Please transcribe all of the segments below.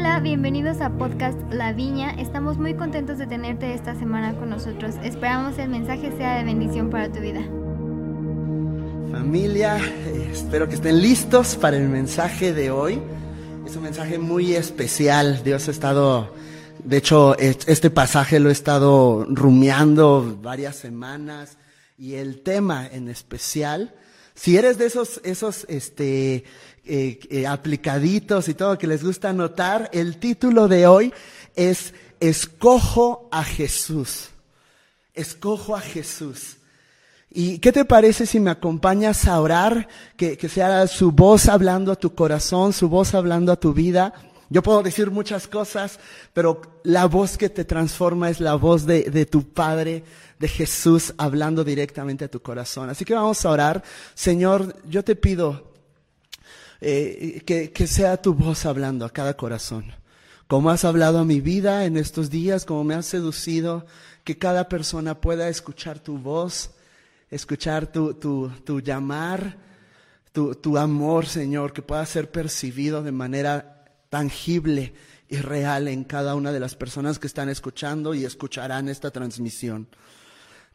Hola, bienvenidos a Podcast La Viña. Estamos muy contentos de tenerte esta semana con nosotros. Esperamos el mensaje sea de bendición para tu vida. Familia, eh, espero que estén listos para el mensaje de hoy. Es un mensaje muy especial. Dios ha estado, de hecho, este pasaje lo he estado rumiando varias semanas y el tema en especial. Si eres de esos, esos, este, eh, eh, aplicaditos y todo que les gusta anotar, el título de hoy es Escojo a Jesús. Escojo a Jesús. ¿Y qué te parece si me acompañas a orar? Que, que sea su voz hablando a tu corazón, su voz hablando a tu vida. Yo puedo decir muchas cosas, pero la voz que te transforma es la voz de, de, tu Padre, de Jesús, hablando directamente a tu corazón. Así que vamos a orar. Señor, yo te pido eh, que, que sea tu voz hablando a cada corazón. Como has hablado a mi vida en estos días, como me has seducido, que cada persona pueda escuchar tu voz, escuchar tu, tu, tu llamar, tu, tu amor, Señor, que pueda ser percibido de manera tangible y real en cada una de las personas que están escuchando y escucharán esta transmisión.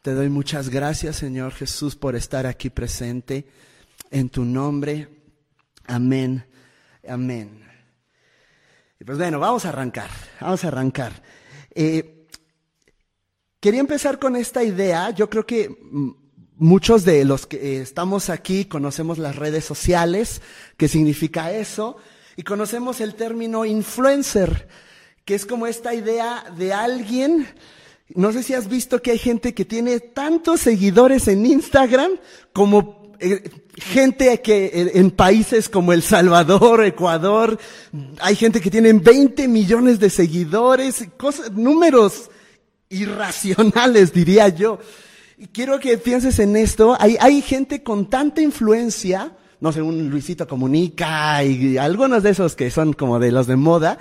Te doy muchas gracias, Señor Jesús, por estar aquí presente. En tu nombre. Amén, amén. Y pues bueno, vamos a arrancar, vamos a arrancar. Eh, quería empezar con esta idea. Yo creo que muchos de los que estamos aquí conocemos las redes sociales, qué significa eso, y conocemos el término influencer, que es como esta idea de alguien no sé si has visto que hay gente que tiene tantos seguidores en Instagram como eh, gente que en países como El Salvador, Ecuador, hay gente que tiene 20 millones de seguidores, cosas, números irracionales, diría yo. Y quiero que pienses en esto. Hay, hay gente con tanta influencia, no sé, un Luisito Comunica y algunos de esos que son como de los de moda,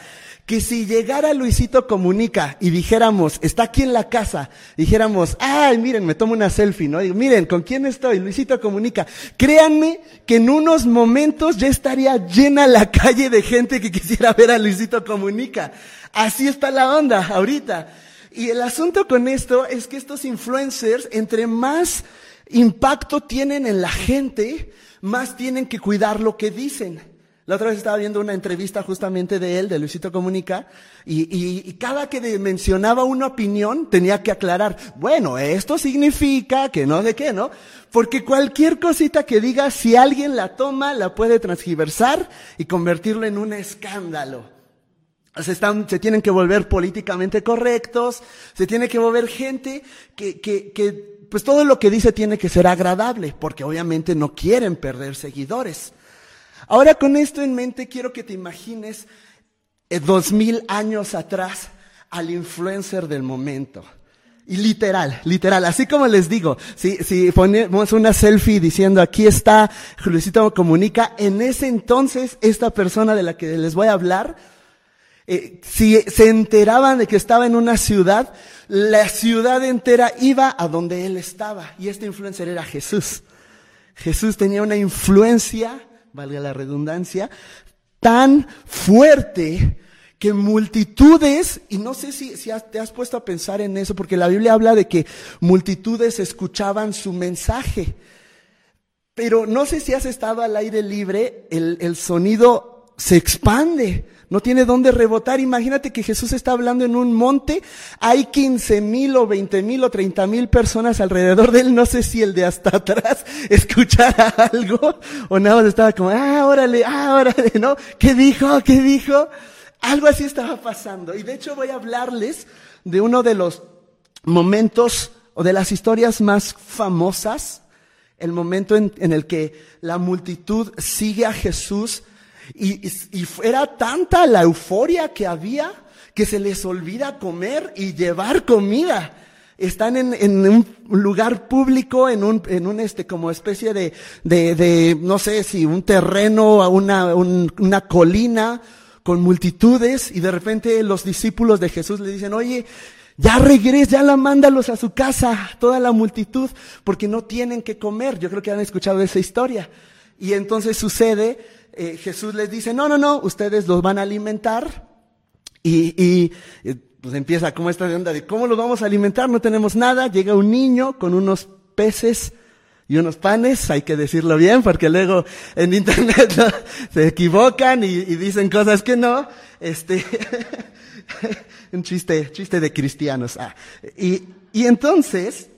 que si llegara Luisito Comunica y dijéramos, está aquí en la casa, dijéramos, ay, miren, me tomo una selfie, ¿no? Digo, miren, ¿con quién estoy? Luisito Comunica. Créanme que en unos momentos ya estaría llena la calle de gente que quisiera ver a Luisito Comunica. Así está la onda ahorita. Y el asunto con esto es que estos influencers, entre más impacto tienen en la gente, más tienen que cuidar lo que dicen. La otra vez estaba viendo una entrevista justamente de él, de Luisito Comunica, y, y, cada que mencionaba una opinión tenía que aclarar, bueno, esto significa que no sé qué, ¿no? Porque cualquier cosita que diga, si alguien la toma, la puede transgiversar y convertirlo en un escándalo. Se, están, se tienen que volver políticamente correctos, se tiene que volver gente que, que, que, pues todo lo que dice tiene que ser agradable, porque obviamente no quieren perder seguidores. Ahora con esto en mente quiero que te imagines eh, dos mil años atrás al influencer del momento. Y literal, literal, así como les digo, si, si ponemos una selfie diciendo aquí está Luisito Comunica, en ese entonces esta persona de la que les voy a hablar, eh, si se enteraban de que estaba en una ciudad, la ciudad entera iba a donde él estaba. Y este influencer era Jesús. Jesús tenía una influencia valga la redundancia, tan fuerte que multitudes, y no sé si, te has puesto a pensar en eso, porque la Biblia habla de que multitudes escuchaban su mensaje. Pero no sé si has estado al aire libre, el, el sonido se expande no tiene dónde rebotar. Imagínate que Jesús está hablando en un monte, hay 15 mil o 20 mil o 30 mil personas alrededor de él. No sé si el de hasta atrás escuchara algo o nada más estaba como, ah, órale, ah, órale, ¿no? ¿Qué dijo? ¿Qué dijo? Algo así estaba pasando. Y de hecho voy a hablarles de uno de los momentos o de las historias más famosas, el momento en, en el que la multitud sigue a Jesús y, y, era tanta la euforia que había que se les olvida comer y llevar comida. Están en, en un lugar público, en un, en un este, como especie de, de, de no sé si un terreno, una, un, una colina con multitudes y de repente los discípulos de Jesús le dicen, oye, ya regres, ya la mándalos a su casa, toda la multitud, porque no tienen que comer. Yo creo que han escuchado esa historia. Y entonces sucede eh, Jesús les dice, no, no, no, ustedes los van a alimentar Y, pues empieza como esta onda de cómo los vamos a alimentar, no tenemos nada, llega un niño con unos peces y unos panes, hay que decirlo bien, porque luego en internet se equivocan y, dicen cosas que no. Este, un chiste, chiste de cristianos. Ah, y, y entonces,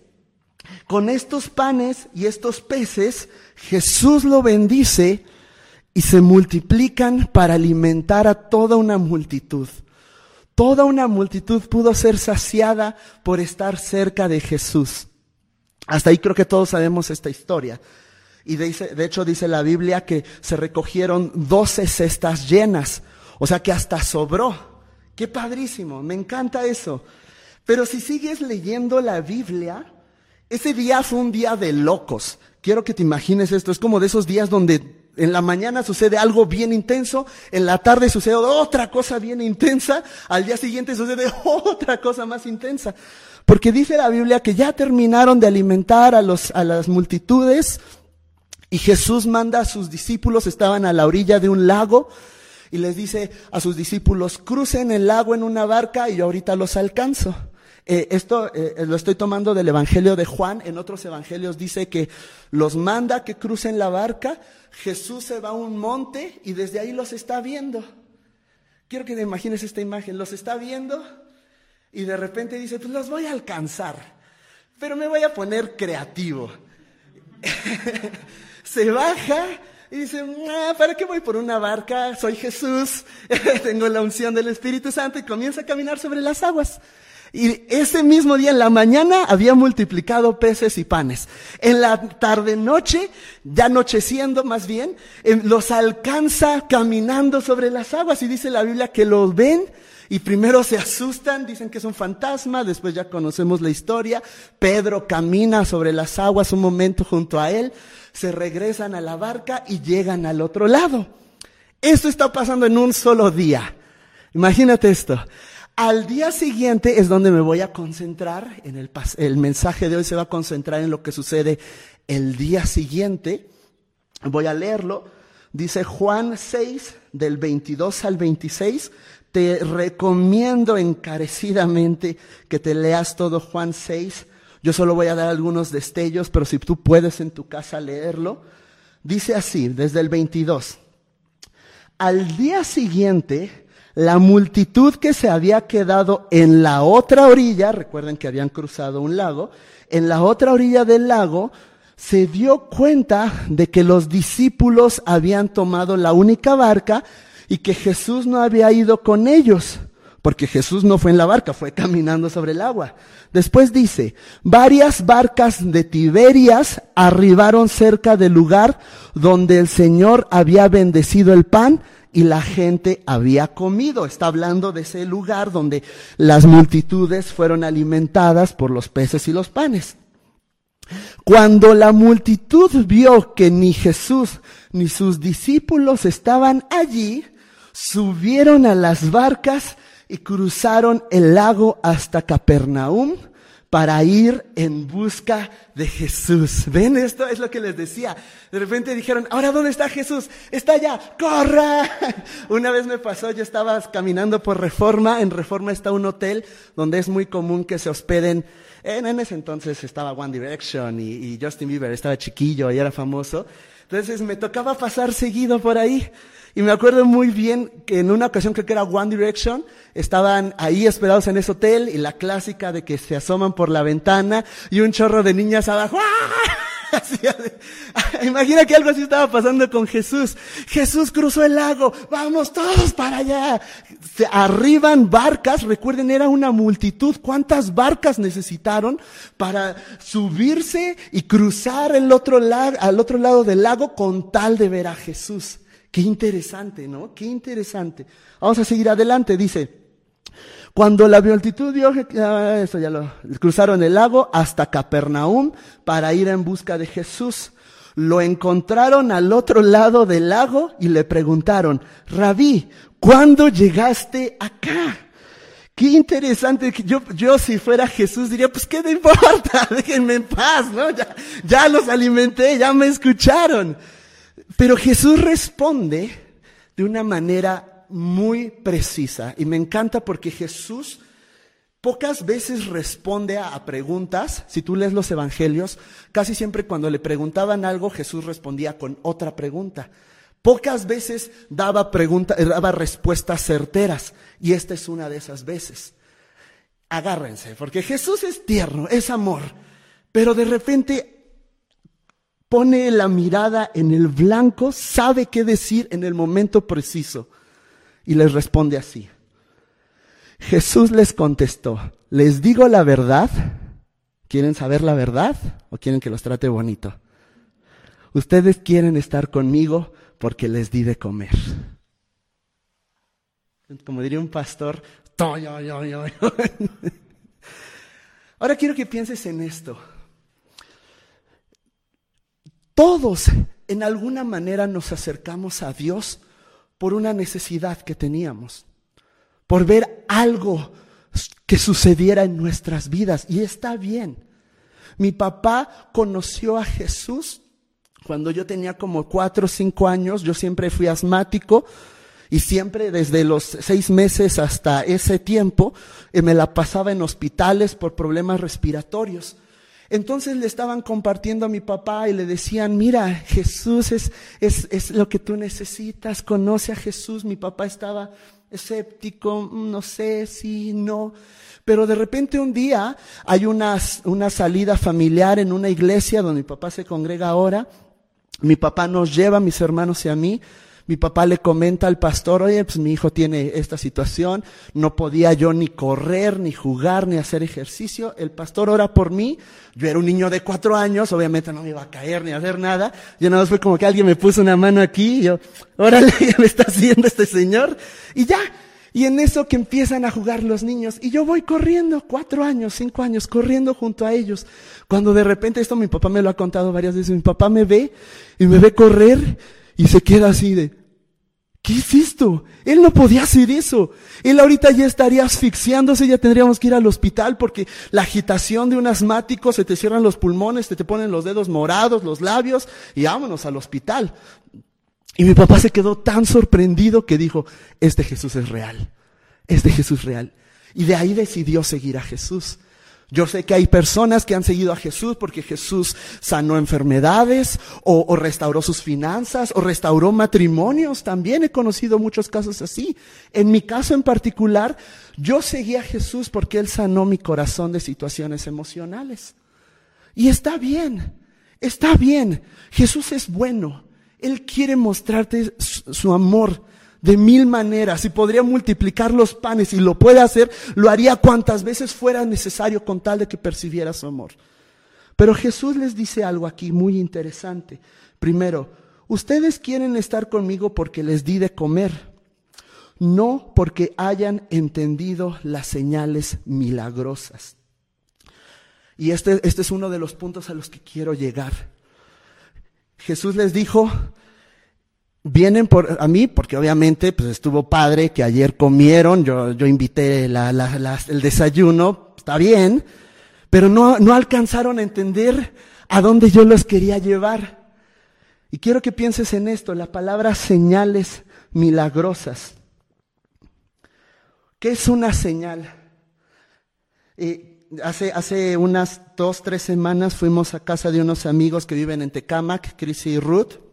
con estos panes y estos peces, Jesús lo bendice y se multiplican para alimentar a toda una multitud. Toda una multitud pudo ser saciada por estar cerca de Jesús. Hasta ahí creo que todos sabemos esta historia. Y de, hecho dice la Biblia que se recogieron doce cestas llenas. O sea que hasta sobró. Qué padrísimo, me encanta eso. Pero si sigues leyendo la Biblia, ese día fue un día de locos. Quiero que te imagines esto. Es como de esos días donde en la mañana sucede algo bien intenso, en la tarde sucede otra cosa bien intensa, al día siguiente sucede otra cosa más intensa. Porque dice la Biblia que ya terminaron de alimentar a, los, a las multitudes y Jesús manda a sus discípulos, estaban a la orilla de un lago, y les dice a sus discípulos, crucen el lago en una barca y yo ahorita los alcanzo. Eh, esto eh, lo estoy tomando del Evangelio de Juan. En otros evangelios dice que los manda que crucen la barca. Jesús se va a un monte y desde ahí los está viendo. Quiero que te imagines esta imagen. Los está viendo y de repente dice, pues los voy a alcanzar, pero me voy a poner creativo. Se baja y dice, ah, ¿para qué voy por una barca? Soy Jesús, tengo la unción del Espíritu Santo y comienza a caminar sobre las aguas. Y ese mismo día en la mañana había multiplicado peces y panes. En la tarde noche, ya anocheciendo más bien, em, los alcanza caminando sobre las aguas y dice la Biblia que los ven y primero se asustan, dicen que es un fantasma, después ya conocemos la historia. Pedro camina sobre las aguas un momento junto a él, se regresan a la barca y llegan al otro lado. Esto está pasando en un solo día. Imagínate esto. Al día siguiente es donde me voy a concentrar, en el, el mensaje de hoy se va a concentrar en lo que sucede el día siguiente. Voy a leerlo. Dice Juan 6, del 22 al 26 te recomiendo encarecidamente que te leas todo Juan 6. Yo solo voy a dar algunos destellos, pero si tú puedes en tu casa leerlo, dice así, desde el 22. Al día siguiente, la multitud que se había quedado en la otra orilla, recuerden que habían cruzado un lago, en la otra orilla del lago, se dio cuenta de que los discípulos habían tomado la única barca y que Jesús no había ido con ellos, porque Jesús no fue en la barca, fue caminando sobre el agua. Después dice, varias barcas de Tiberias arribaron cerca del lugar donde el Señor había bendecido el pan y la gente había comido. Está hablando de ese lugar donde las multitudes fueron alimentadas por los peces y los panes. Cuando la multitud vio que ni Jesús ni sus discípulos estaban allí, subieron a las barcas y cruzaron el lago hasta Capernaum para ir en busca de Jesús. ¿Ven? Esto es lo que les decía. De repente dijeron, ahora ¿dónde está Jesús? Está allá, corra. Una vez me pasó, yo estaba caminando por Reforma. En Reforma está un hotel donde es muy común que se hospeden. En, ese entonces estaba One Direction y, y Justin Bieber estaba chiquillo y era famoso. Entonces me tocaba pasar seguido por ahí. Y me acuerdo muy bien que en una ocasión creo que era One Direction, estaban ahí esperados en ese hotel y la clásica de que se asoman por la ventana y un chorro de niñas abajo. Imagina que algo así estaba pasando con Jesús. Jesús cruzó el lago, vamos todos para allá. Se arriban barcas, recuerden, era una multitud. ¿Cuántas barcas necesitaron para subirse y cruzar el otro al otro lado del lago con tal de ver a Jesús? Qué interesante, ¿no? Qué interesante. Vamos a seguir adelante, dice. Cuando la multitud vio, ah, eso ya lo, cruzaron el lago hasta Capernaum para ir en busca de Jesús. Lo encontraron al otro lado del lago y le preguntaron, Rabí, ¿cuándo llegaste acá? Qué interesante, yo, yo si fuera Jesús diría, pues qué te importa, déjenme en paz, ¿no? Ya, ya los alimenté, ya me escucharon. Pero Jesús responde de una manera muy precisa y me encanta porque Jesús pocas veces responde a, preguntas. Si tú lees los evangelios, casi siempre cuando le preguntaban algo, Jesús respondía con otra pregunta. Pocas veces daba, pregunta, daba respuestas certeras y esta es una de esas veces. Agárrense, porque Jesús es tierno, es amor, pero de repente pone la mirada en el blanco, sabe qué decir en el momento preciso y les responde así. Jesús les contestó, les digo la verdad, ¿quieren saber la verdad o quieren que los trate bonito? Ustedes quieren estar conmigo porque les di de comer. Como diría un pastor, Ahora quiero que pienses en esto. Todos en alguna manera nos acercamos a Dios por una necesidad que teníamos, por ver algo que sucediera en nuestras vidas. Y está bien. Mi papá conoció a Jesús cuando yo tenía como cuatro o cinco años. Yo siempre fui asmático y siempre desde los seis meses hasta ese tiempo eh, me la pasaba en hospitales por problemas respiratorios. Entonces le estaban compartiendo a mi papá y le decían, mira, Jesús es, es, es lo que tú necesitas, conoce a Jesús. Mi papá estaba escéptico, mm, no sé si no. Pero de repente un día hay una, una salida familiar en una iglesia donde mi papá se congrega ahora. Mi papá nos lleva, mis hermanos y a mí, mi papá le comenta al pastor, oye, pues mi hijo tiene esta situación, no podía yo ni correr, ni jugar, ni hacer ejercicio. El pastor ora por mí. Yo era un niño de cuatro años, obviamente no me iba a caer ni a hacer nada. Yo nada más fue como que alguien me puso una mano aquí y yo, órale, ¿qué me está haciendo este señor? Y ya, y en eso que empiezan a jugar los niños, y yo voy corriendo, cuatro años, cinco años, corriendo junto a ellos. Cuando de repente, esto mi papá me lo ha contado varias veces, mi papá me ve y me ve correr y se queda así de, ¿qué es esto? Él no podía hacer eso. Él ahorita ya estaría asfixiándose, ya tendríamos que ir al hospital porque la agitación de un asmático se te cierran los pulmones, te, te ponen los dedos morados, los labios y vámonos al hospital. Y mi papá se quedó tan sorprendido que dijo, este Jesús es real, este Jesús es real. Y de ahí decidió seguir a Jesús. Yo sé que hay personas que han seguido a Jesús porque Jesús sanó enfermedades o, restauró sus finanzas o restauró matrimonios. También he conocido muchos casos así. En mi caso en particular, yo seguí a Jesús porque Él sanó mi corazón de situaciones emocionales. Y está bien, está bien. Jesús es bueno. Él quiere mostrarte su amor de mil maneras y podría multiplicar los panes y lo puede hacer, lo haría cuantas veces fuera necesario con tal de que percibiera su amor. Pero Jesús les dice algo aquí muy interesante. Primero, ustedes quieren estar conmigo porque les di de comer, no porque hayan entendido las señales milagrosas. Y este, este es uno de los puntos a los que quiero llegar. Jesús les dijo, vienen por a mí porque obviamente pues estuvo padre que ayer comieron, yo, yo invité la, el desayuno, está bien, pero no, no alcanzaron a entender a dónde yo los quería llevar. Y quiero que pienses en esto, la palabra señales milagrosas. ¿Qué es una señal? Eh, hace, hace unas dos, tres semanas fuimos a casa de unos amigos que viven en Tecamac, Chris y Ruth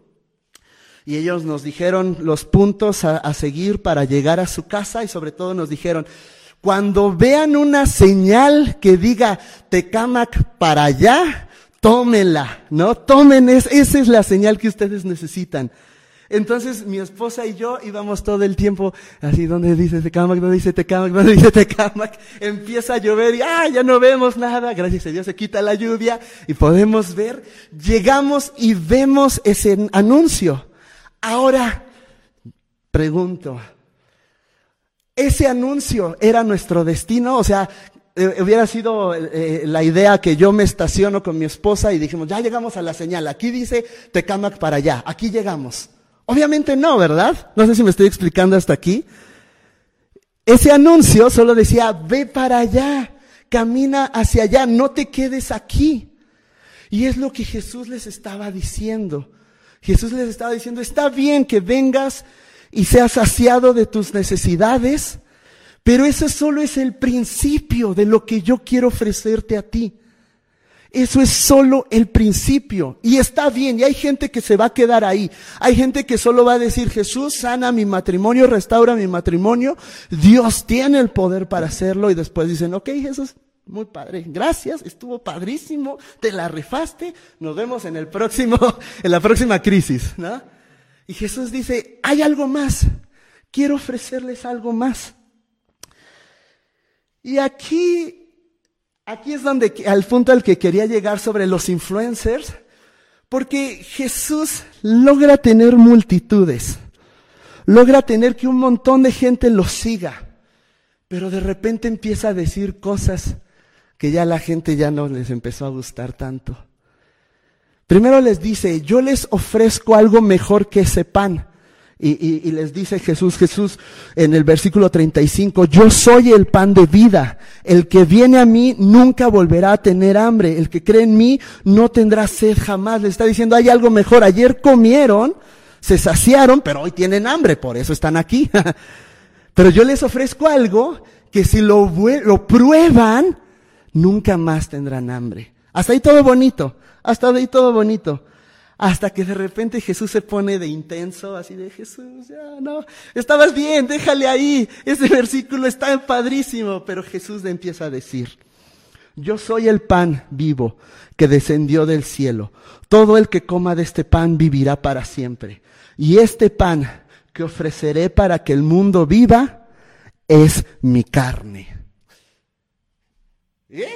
y ellos nos dijeron los puntos a, seguir para llegar a su casa y sobre todo nos dijeron, cuando vean una señal que diga Tecamac para allá, tómenla, ¿no? Tomen, esa es la señal que ustedes necesitan. Entonces mi esposa y yo íbamos todo el tiempo así, ¿dónde dice Tecamac? ¿Dónde dice Tecamac? ¿Dónde dice Tecamac? Empieza a llover y ¡ah! Ya no vemos nada. Gracias a Dios se quita la lluvia y podemos ver. Llegamos y vemos ese anuncio. Ahora, pregunto, ¿ese anuncio era nuestro destino? O sea, eh, hubiera sido eh, la idea que yo me estaciono con mi esposa y dijimos, ya llegamos a la señal, aquí dice Tecamac para allá, aquí llegamos. Obviamente no, ¿verdad? No sé si me estoy explicando hasta aquí. Ese anuncio solo decía, ve para allá, camina hacia allá, no te quedes aquí. Y es lo que Jesús les estaba diciendo. Jesús les estaba diciendo, está bien que vengas y seas saciado de tus necesidades, pero eso solo es el principio de lo que yo quiero ofrecerte a ti. Eso es solo el principio. Y está bien, y hay gente que se va a quedar ahí. Hay gente que solo va a decir, Jesús sana mi matrimonio, restaura mi matrimonio. Dios tiene el poder para hacerlo. Y después dicen, ok, Jesús, muy padre. Gracias, estuvo padrísimo. Te la rifaste. Nos vemos en el próximo, en la próxima crisis, ¿no? Y Jesús dice, hay algo más. Quiero ofrecerles algo más. Y aquí Aquí es donde, al punto al que quería llegar sobre los influencers, porque Jesús logra tener multitudes, logra tener que un montón de gente lo siga, pero de repente empieza a decir cosas que ya la gente ya no les empezó a gustar tanto. Primero les dice, yo les ofrezco algo mejor que ese pan. Y, les dice Jesús, Jesús en el versículo 35, yo soy el pan de vida. El que viene a mí nunca volverá a tener hambre. El que cree en mí no tendrá sed jamás. Le está diciendo, hay algo mejor. Ayer comieron, se saciaron, pero hoy tienen hambre, por eso están aquí. pero yo les ofrezco algo que si lo, lo prueban, nunca más tendrán hambre. Hasta ahí todo bonito. Hasta ahí todo bonito. Hasta que de repente Jesús se pone de intenso, así de Jesús, ya no, estabas bien, déjale ahí. Ese versículo está padrísimo, pero Jesús le empieza a decir, yo soy el pan vivo que descendió del cielo. Todo el que coma de este pan vivirá para siempre. Y este pan que ofreceré para que el mundo viva es mi carne. ¿Eh?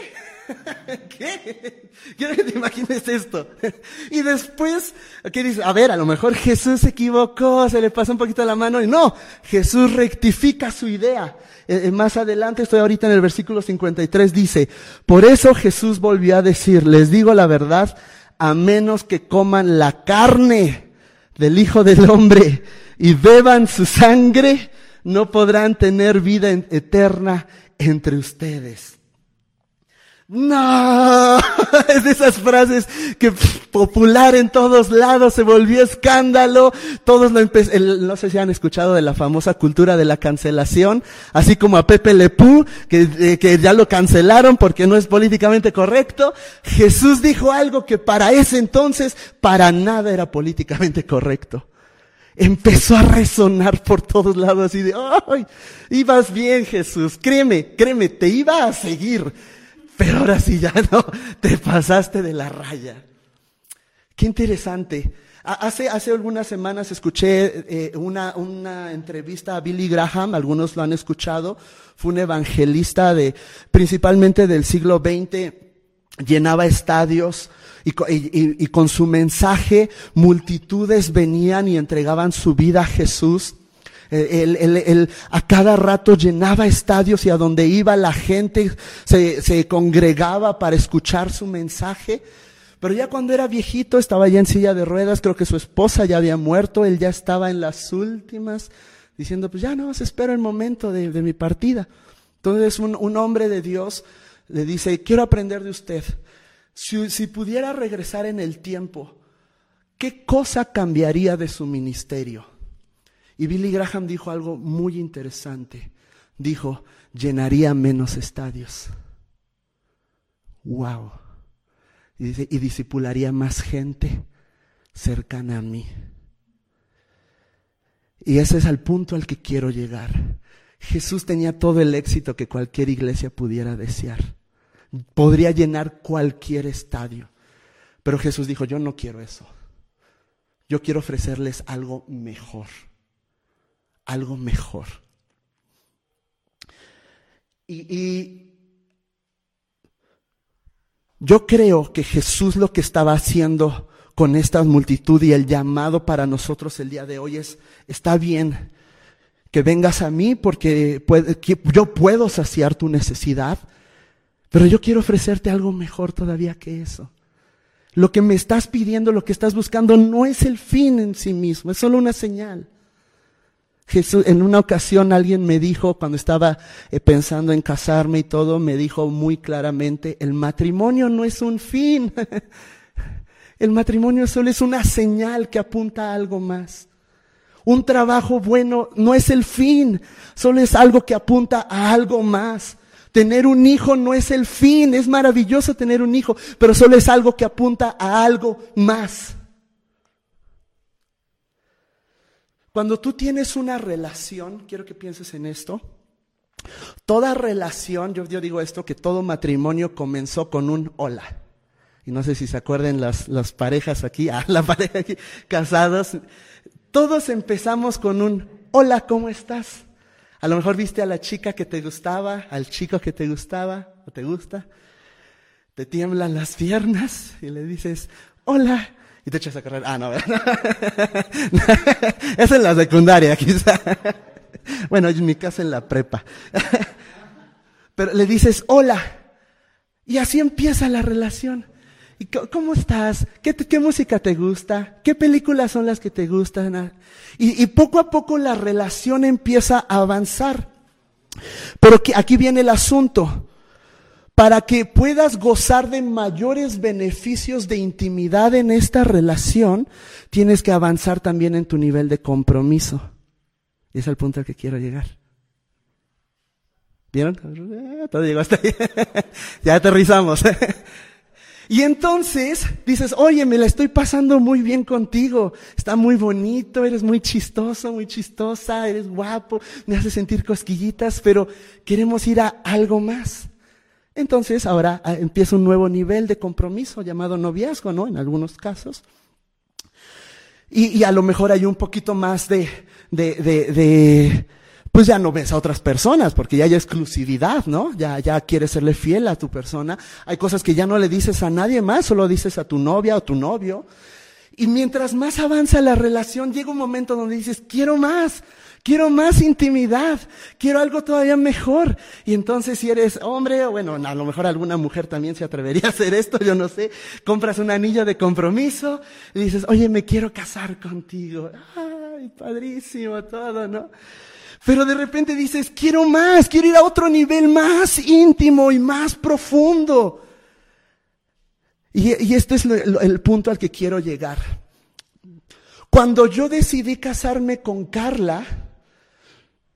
¿Qué? Quiero que te imagines esto. Y después, ¿qué dice? A ver, a lo mejor Jesús se equivocó, se le pasó un poquito la mano y no, Jesús rectifica su idea. Eh, eh, más adelante, estoy ahorita en el versículo 53, dice, por eso Jesús volvió a decir, les digo la verdad, a menos que coman la carne del Hijo del Hombre y beban su sangre, no podrán tener vida eterna entre ustedes. No, es de esas frases que popular en todos lados se volvió escándalo. Todos lo no sé si han escuchado de la famosa cultura de la cancelación, así como a Pepe Lepú, que, eh, que ya lo cancelaron porque no es políticamente correcto. Jesús dijo algo que para ese entonces para nada era políticamente correcto empezó a resonar por todos lados así de, ay, ibas bien Jesús, créeme, créeme, te iba a seguir pero ahora sí ya no, te pasaste de la raya. Qué interesante. Hace, hace algunas semanas escuché eh, una, una entrevista a Billy Graham, algunos lo han escuchado, fue un evangelista de, principalmente del siglo XX, llenaba estadios y, con su mensaje multitudes venían y entregaban su vida a Jesús. Él, a cada rato llenaba estadios y a donde iba la gente se, congregaba para escuchar su mensaje. Pero ya cuando era viejito estaba ya en silla de ruedas, creo que su esposa ya había muerto, él ya estaba en las últimas, diciendo, pues ya no, se espera el momento de, mi partida. Entonces un, un, hombre de Dios le dice, quiero aprender de usted. Si pudiera regresar en el tiempo, ¿qué cosa cambiaría de su ministerio? Y Billy Graham dijo algo muy interesante. Dijo, llenaría menos estadios. Wow. Y, dice, y disipularía más gente cercana a mí. Y ese es el punto al que quiero llegar. Jesús tenía todo el éxito que cualquier iglesia pudiera desear. Podría llenar cualquier estadio. Pero Jesús dijo, yo no quiero eso. Yo quiero ofrecerles algo mejor algo mejor. Y, yo creo que Jesús lo que estaba haciendo con esta multitud y el llamado para nosotros el día de hoy es, está bien que vengas a mí porque yo puedo saciar tu necesidad, pero yo quiero ofrecerte algo mejor todavía que eso. Lo que me estás pidiendo, lo que estás buscando, no es el fin en sí mismo, es solo una señal. Jesús, en una ocasión alguien me dijo, cuando estaba eh, pensando en casarme y todo, me dijo muy claramente, el matrimonio no es un fin. el matrimonio solo es una señal que apunta a algo más. Un trabajo bueno no es el fin, solo es algo que apunta a algo más. Tener un hijo no es el fin, es maravilloso tener un hijo, pero solo es algo que apunta a algo más. Cuando tú tienes una relación, quiero que pienses en esto, toda relación, yo, digo esto, que todo matrimonio comenzó con un hola. Y no sé si se acuerdan las, las parejas aquí, ah, la pareja aquí, casados. Todos empezamos con un hola, ¿cómo estás? A lo mejor viste a la chica que te gustaba, al chico que te gustaba o te gusta. Te tiemblan las piernas y le dices, hola, y te echas a correr. Ah, no, es en la secundaria, quizá. Bueno, en mi casa en la prepa. Pero le dices, hola. Y así empieza la relación. ¿Y ¿Cómo estás? ¿Qué, ¿Qué, música te gusta? ¿Qué películas son las que te gustan? Y, y poco a poco la relación empieza a avanzar. Pero aquí viene el asunto para que puedas gozar de mayores beneficios de intimidad en esta relación, tienes que avanzar también en tu nivel de compromiso. Y es el punto al que quiero llegar. ¿Vieron? Ah, todo llegó hasta ahí. ya aterrizamos. y entonces dices, oye, me la estoy pasando muy bien contigo. Está muy bonito, eres muy chistoso, muy chistosa, eres guapo, me hace sentir cosquillitas, pero queremos ir a algo más. Entonces ahora ah, empieza un nuevo nivel de compromiso llamado noviazgo, ¿no? En algunos casos. Y, a lo mejor hay un poquito más de, de, de, pues ya no ves a otras personas, porque ya hay exclusividad, ¿no? Ya, ya quieres serle fiel a tu persona. Hay cosas que ya no le dices a nadie más, solo dices a tu novia o tu novio. Y mientras más avanza la relación, llega un momento donde dices, quiero más. Quiero más intimidad, quiero algo todavía mejor. Y entonces si eres hombre, o bueno, a lo mejor alguna mujer también se atrevería a hacer esto, yo no sé, compras un anillo de compromiso y dices, oye, me quiero casar contigo. Ay, padrísimo todo, ¿no? Pero de repente dices, quiero más, quiero ir a otro nivel más íntimo y más profundo. Y, este es el punto al que quiero llegar. Cuando yo decidí casarme con Carla,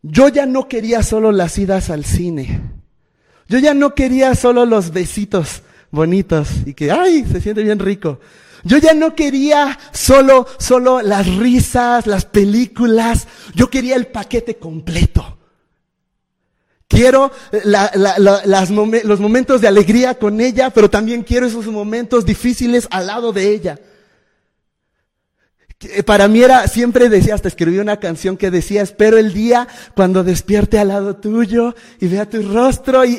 yo ya no quería solo las idas al cine. Yo ya no quería solo los besitos bonitos y que, ay, se siente bien rico. Yo ya no quería solo, solo las risas, las películas. Yo quería el paquete completo. Quiero los momentos de alegría con ella, pero también quiero esos momentos difíciles al lado de ella. Eh, para mí era, siempre decía, hasta escribí una canción que decía, espero el día cuando despierte al lado tuyo y vea tu rostro y,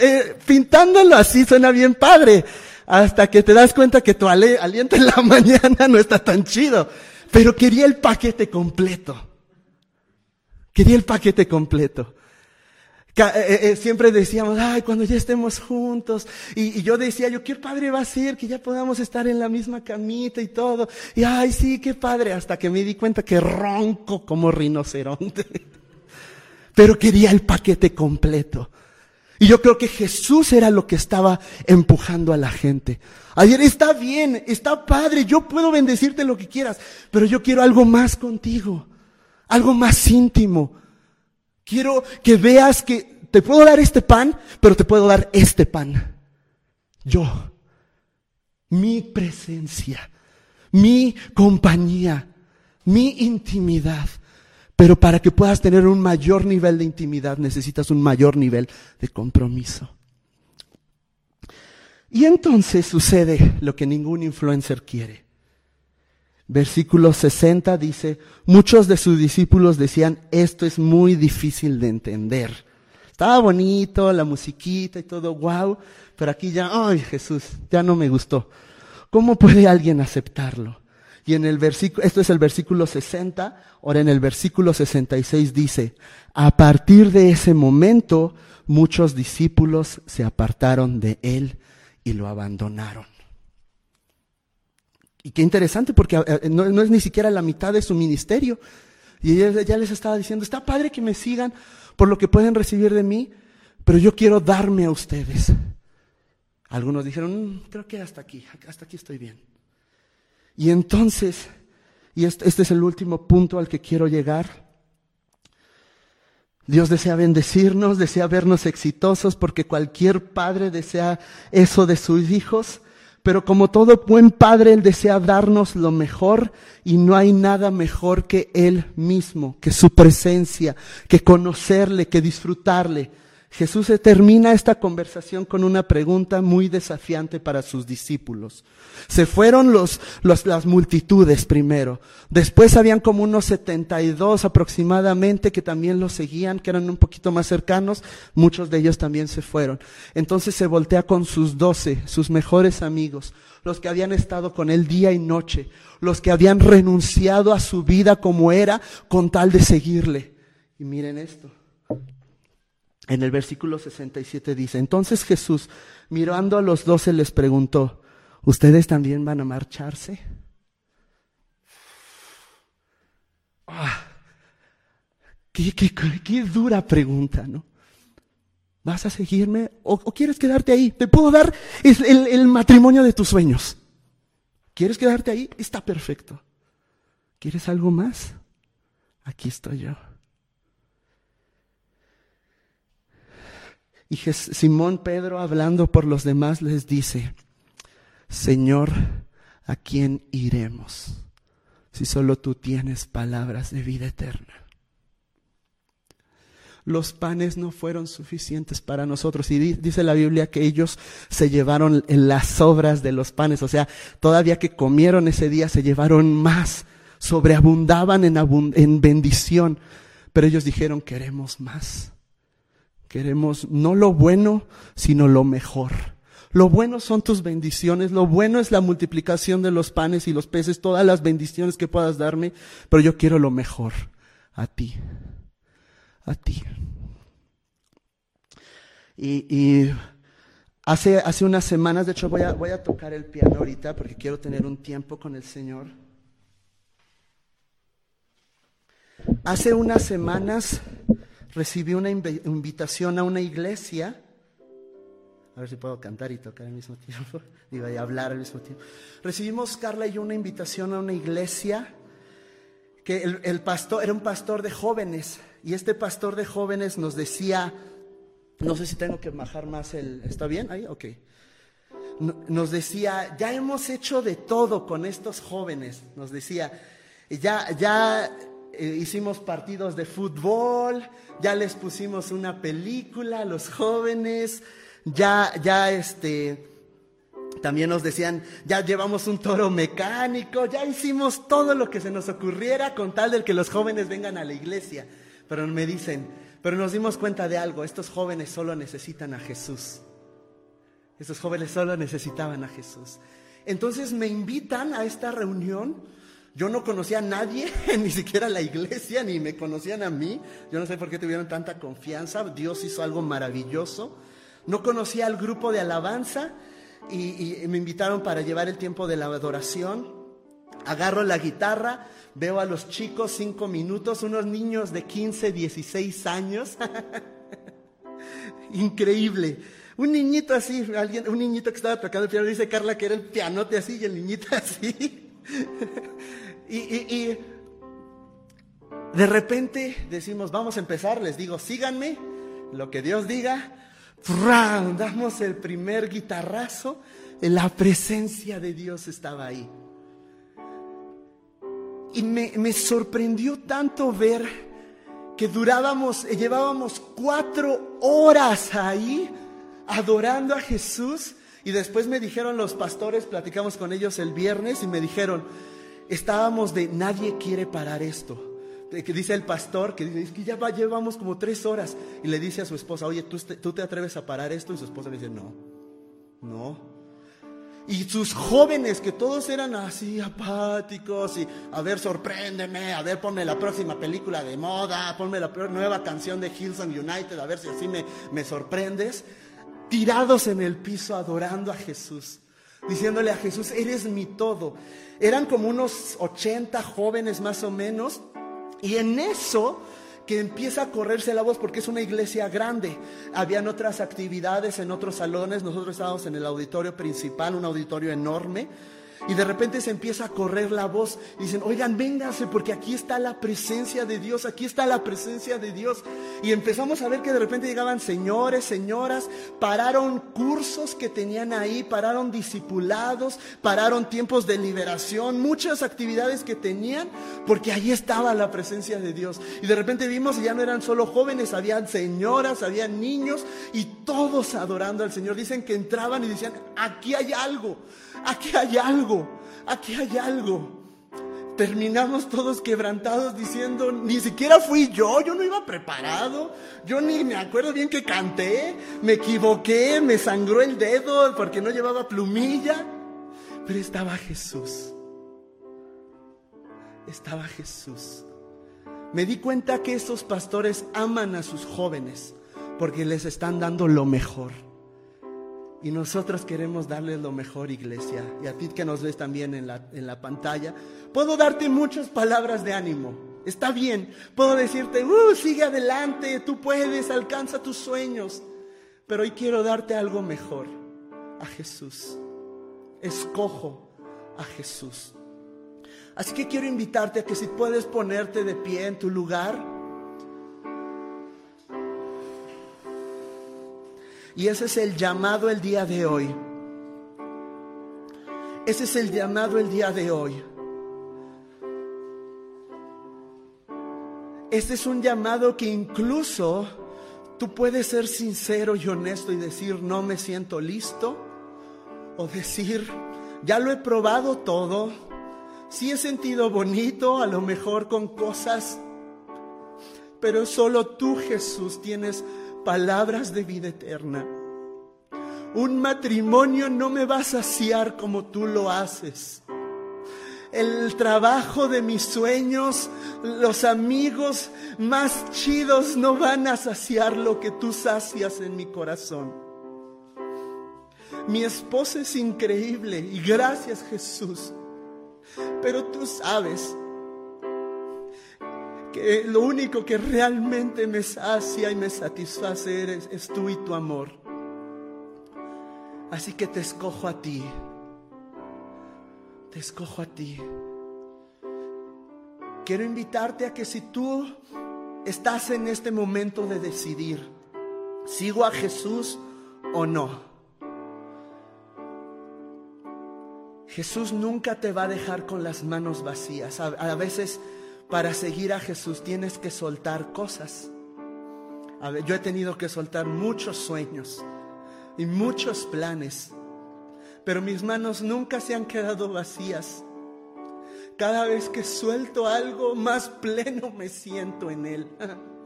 eh, pintándolo así suena bien padre. Hasta que te das cuenta que tu aliento en la mañana no está tan chido. Pero quería el paquete completo. Quería el paquete completo. Eh, eh, eh, siempre decíamos, ay, cuando ya estemos juntos. Y, yo decía, yo, qué padre va a ser que ya podamos estar en la misma camita y todo. Y ay, sí, qué padre. Hasta que me di cuenta que ronco como rinoceronte. Pero quería el paquete completo. Y yo creo que Jesús era lo que estaba empujando a la gente. Ayer está bien, está padre, yo puedo bendecirte lo que quieras, pero yo quiero algo más contigo, algo más íntimo, Quiero que veas que te puedo dar este pan, pero te puedo dar este pan. Yo. Mi presencia. Mi compañía. Mi intimidad. Pero para que puedas tener un mayor nivel de intimidad necesitas un mayor nivel de compromiso. Y entonces sucede lo que ningún influencer quiere. Versículo 60 dice, muchos de sus discípulos decían, esto es muy difícil de entender. Estaba bonito, la musiquita y todo, wow, pero aquí ya, ay Jesús, ya no me gustó. ¿Cómo puede alguien aceptarlo? Y en el versículo, esto es el versículo 60, ahora en el versículo 66 dice, a partir de ese momento muchos discípulos se apartaron de él y lo abandonaron. Y qué interesante porque eh, no, es ni siquiera la mitad de su ministerio. Y ella ya les estaba diciendo, está padre que me sigan por lo que pueden recibir de mí, pero yo quiero darme a ustedes. Algunos dijeron, mm, creo que hasta aquí, hasta aquí estoy bien. Y entonces, y este, este es el último punto al que quiero llegar. Dios desea bendecirnos, desea vernos exitosos, porque cualquier padre desea eso de sus hijos. Pero como todo buen padre, Él desea darnos lo mejor y no hay nada mejor que Él mismo, que su presencia, que conocerle, que disfrutarle. Jesús termina esta conversación con una pregunta muy desafiante para sus discípulos. Se fueron los, las multitudes primero. Después habían como unos 72 aproximadamente que también los seguían, que eran un poquito más cercanos. Muchos de ellos también se fueron. Entonces se voltea con sus doce, sus mejores amigos, los que habían estado con él día y noche, los que habían renunciado a su vida como era con tal de seguirle. Y miren esto. En el versículo 67 dice, entonces Jesús, mirando a los doce, les preguntó, ¿ustedes también van a marcharse? Ah, qué, dura pregunta, ¿no? ¿Vas a seguirme o, quieres quedarte ahí? Te puedo dar el matrimonio de tus sueños. ¿Quieres quedarte ahí? Está perfecto. ¿Quieres algo más? Aquí estoy yo. Y Simón Pedro, hablando por los demás, les dice, Señor, ¿a quién iremos si solo tú tienes palabras de vida eterna? Los panes no fueron suficientes para nosotros. Y dice la Biblia que ellos se llevaron las sobras de los panes. O sea, todavía que comieron ese día se llevaron más. Sobreabundaban en, en bendición. Pero ellos dijeron, queremos más. Queremos no lo bueno, sino lo mejor. Lo bueno son tus bendiciones, lo bueno es la multiplicación de los panes y los peces, todas las bendiciones que puedas darme, pero yo quiero lo mejor, a ti, a ti. Y, hace, hace unas semanas, de hecho voy a, voy a tocar el piano ahorita porque quiero tener un tiempo con el Señor. Hace unas semanas recibí una invitación a una iglesia. A ver si puedo cantar y tocar al mismo tiempo. Y hablar al mismo tiempo. Recibimos, Carla y yo, una invitación a una iglesia que el, pastor era un pastor de jóvenes. Y este pastor de jóvenes nos decía, no sé si tengo que bajar más el... ¿Está bien ahí? Ok. Nos decía, ya hemos hecho de todo con estos jóvenes. Nos decía, ya, ya eh, hicimos partidos de fútbol, ya les pusimos una película a los jóvenes, ya, ya este, también nos decían, ya llevamos un toro mecánico, ya hicimos todo lo que se nos ocurriera con tal de que los jóvenes vengan a la iglesia. Pero me dicen, pero nos dimos cuenta de algo, estos jóvenes solo necesitan a Jesús. Estos jóvenes solo necesitaban a Jesús. Entonces me invitan a esta reunión yo no conocía a nadie, ni siquiera la iglesia, ni me conocían a mí. Yo no sé por qué tuvieron tanta confianza. Dios hizo algo maravilloso. No conocía al grupo de alabanza y, me invitaron para llevar el tiempo de la adoración. Agarro la guitarra, veo a los chicos cinco minutos, unos niños de 15, 16 años. Increíble. Un niñito así, un niñito que estaba tocando el piano, dice Carla que era el pianote así y el niñito así. Y, de repente decimos, vamos a empezar, les digo, síganme, lo que Dios diga. Damos el primer guitarrazo, la presencia de Dios estaba ahí. Y me, me sorprendió tanto ver que durábamos, llevábamos cuatro horas ahí adorando a Jesús. Y después me dijeron los pastores, platicamos con ellos el viernes y me dijeron, estábamos de nadie quiere parar esto. Que dice el pastor que dice que ya llevamos como tres horas y le dice a su esposa, oye, ¿tú ¿tú te atreves a parar esto? Y su esposa le dice, no, no. Y sus jóvenes, que todos eran así apáticos y, a ver, sorpréndeme, a ver, ponme la próxima película de moda, ponme la nueva canción de Hillsong United, a ver si así me, me sorprendes, tirados en el piso adorando a Jesús diciéndole a Jesús, eres mi todo. Eran como unos 80 jóvenes más o menos, y en eso que empieza a correrse la voz porque es una iglesia grande. Habían otras actividades en otros salones, nosotros estábamos en el auditorio principal, un auditorio enorme. Y de repente se empieza a correr la voz. Dicen, oigan, vénganse porque aquí está la presencia de Dios, aquí está la presencia de Dios. Y empezamos a ver que de repente llegaban señores, señoras, pararon cursos que tenían ahí, pararon discipulados, pararon tiempos de liberación, muchas actividades que tenían, porque ahí estaba la presencia de Dios. Y de repente vimos, ya no eran solo jóvenes, habían señoras, habían niños y todos adorando al Señor. Dicen que entraban y decían, aquí hay algo aquí hay algo, aquí hay algo. Terminamos todos quebrantados diciendo, ni siquiera fui yo, yo no iba preparado, yo ni me acuerdo bien que canté, me equivoqué, me sangró el dedo porque no llevaba plumilla, pero estaba Jesús, estaba Jesús. Me di cuenta que esos pastores aman a sus jóvenes porque les están dando lo mejor. Y nosotros queremos darles lo mejor, iglesia. Y a ti que nos ves también en la, en la pantalla, puedo darte muchas palabras de ánimo. Está bien. Puedo decirte, uh, sigue adelante, tú puedes, alcanza tus sueños. Pero hoy quiero darte algo mejor, a Jesús. Escojo a Jesús. Así que quiero invitarte a que si puedes ponerte de pie en tu lugar, Y ese es el llamado el día de hoy. Ese es el llamado el día de hoy. Este es un llamado que incluso tú puedes ser sincero y honesto y decir, no me siento listo. O decir, ya lo he probado todo. Sí he sentido bonito, a lo mejor con cosas. Pero solo tú, Jesús, tienes palabras de vida eterna. Un matrimonio no me va a saciar como tú lo haces. El trabajo de mis sueños, los amigos más chidos no van a saciar lo que tú sacias en mi corazón. Mi esposa es increíble y gracias Jesús. Pero tú sabes que lo único que realmente me sacia y me satisface es, tú y tu amor. Así que te escojo a ti. Te escojo a ti. Quiero invitarte a que si tú estás en este momento de decidir, ¿sigo a Jesús o no? Jesús nunca te va a dejar con las manos vacías. A, veces para seguir a Jesús tienes que soltar cosas. yo he tenido que soltar muchos sueños y muchos planes, pero mis manos nunca se han quedado vacías. Cada vez que suelto algo, más pleno me siento en Él.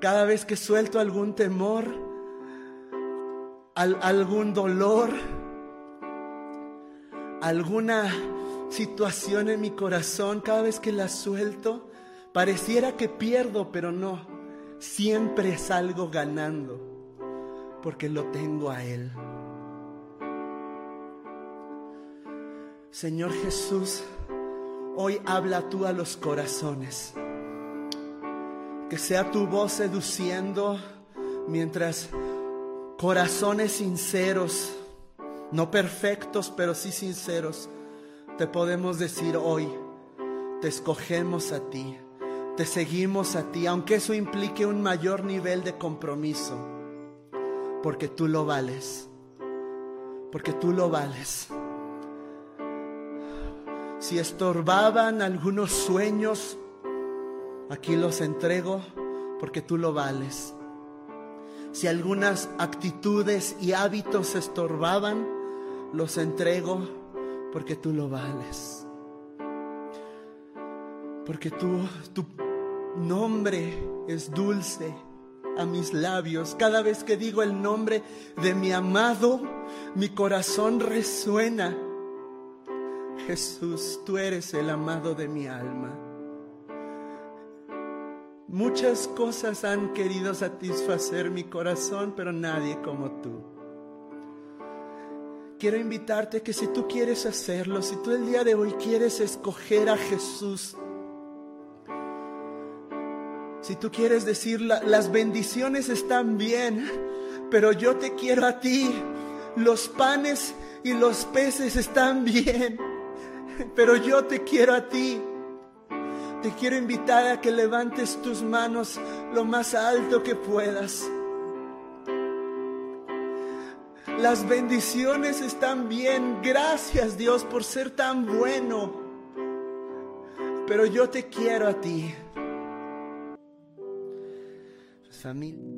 Cada vez que suelto algún temor, algún dolor, alguna situación en mi corazón, cada vez que la suelto, pareciera que pierdo, pero no, siempre salgo ganando, porque lo tengo a Él. Señor Jesús, hoy habla tú a los corazones. Que sea tu voz seduciendo mientras corazones sinceros, no perfectos, pero sí sinceros, te podemos decir hoy, te escogemos a ti, te seguimos a ti, aunque eso implique un mayor nivel de compromiso, porque tú lo vales, porque tú lo vales. Si estorbaban algunos sueños, aquí los entrego porque tú lo vales. Si algunas actitudes y hábitos estorbaban, los entrego porque tú lo vales. Porque tú, tu nombre es dulce a mis labios. Cada vez que digo el nombre de mi amado, mi corazón resuena. Jesús, tú eres el amado de mi alma. Muchas cosas han querido satisfacer mi corazón, pero nadie como tú quiero invitarte que si tú quieres hacerlo, si tú el día de hoy quieres escoger a Jesús, si tú quieres decir las bendiciones están bien, pero yo te quiero a ti, los panes y los peces están bien, pero yo te quiero a ti. Te quiero invitar a que levantes tus manos lo más alto que puedas. Las bendiciones están bien. Gracias Dios por ser tan bueno. Pero yo te quiero a ti. Familia.